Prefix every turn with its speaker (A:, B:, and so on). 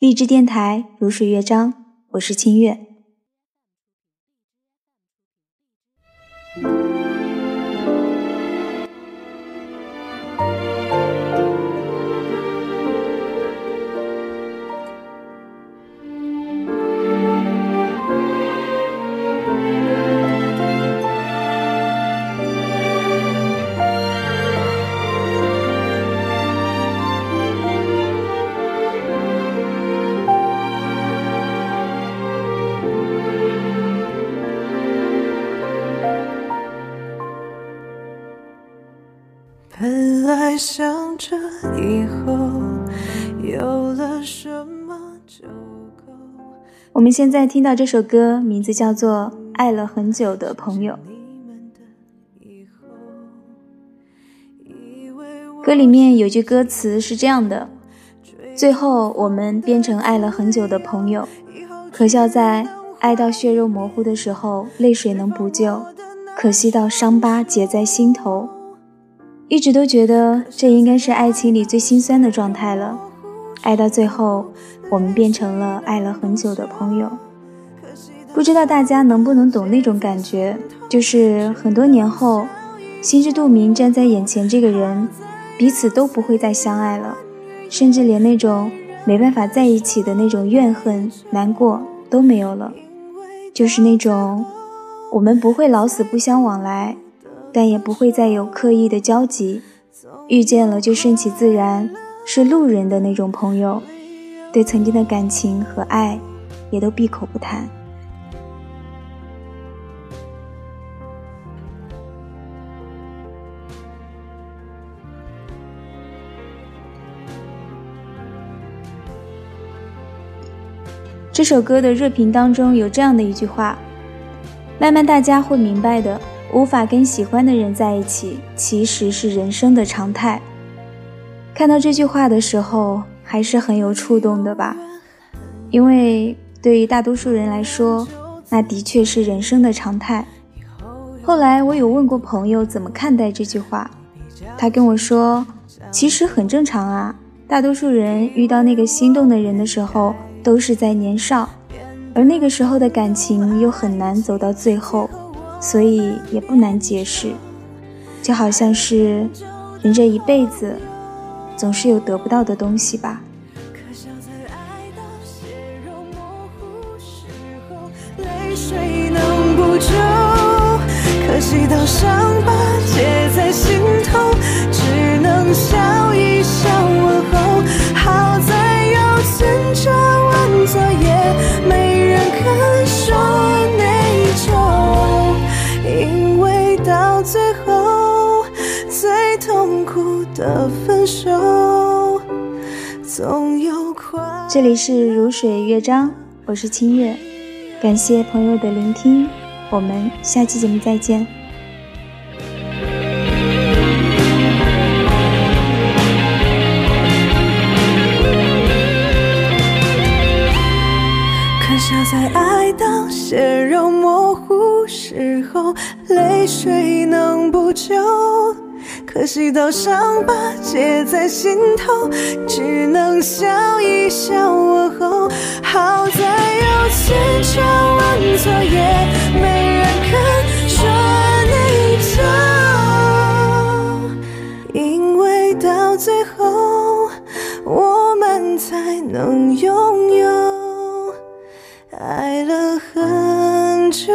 A: 励志电台如水乐章，我是清月。
B: 本来想着以后有了什么就够。
A: 我们现在听到这首歌，名字叫做《爱了很久的朋友》。歌里面有句歌词是这样的：最后我们变成爱了很久的朋友，可笑在爱到血肉模糊的时候，泪水能补救；可惜到伤疤结在心头。一直都觉得这应该是爱情里最心酸的状态了。爱到最后，我们变成了爱了很久的朋友。不知道大家能不能懂那种感觉，就是很多年后，心知肚明站在眼前这个人，彼此都不会再相爱了，甚至连那种没办法在一起的那种怨恨、难过都没有了，就是那种我们不会老死不相往来。但也不会再有刻意的交集，遇见了就顺其自然，是路人的那种朋友，对曾经的感情和爱，也都闭口不谈。这首歌的热评当中有这样的一句话：“慢慢大家会明白的。”无法跟喜欢的人在一起，其实是人生的常态。看到这句话的时候，还是很有触动的吧？因为对于大多数人来说，那的确是人生的常态。后来我有问过朋友怎么看待这句话，他跟我说，其实很正常啊。大多数人遇到那个心动的人的时候，都是在年少，而那个时候的感情又很难走到最后。所以也不难解释，就好像是人这一辈子总是有得不到的东西吧。
B: 可的分手，总有
A: 这里是如水乐章，我是清月，感谢朋友的聆听，我们下期节目再见。
B: 可笑在爱到血肉模糊时候。泪水能补救，可惜到伤疤结在心头，只能笑一笑问候。好在有千差万错，也没人肯说内疚，因为到最后，我们才能拥有爱了很久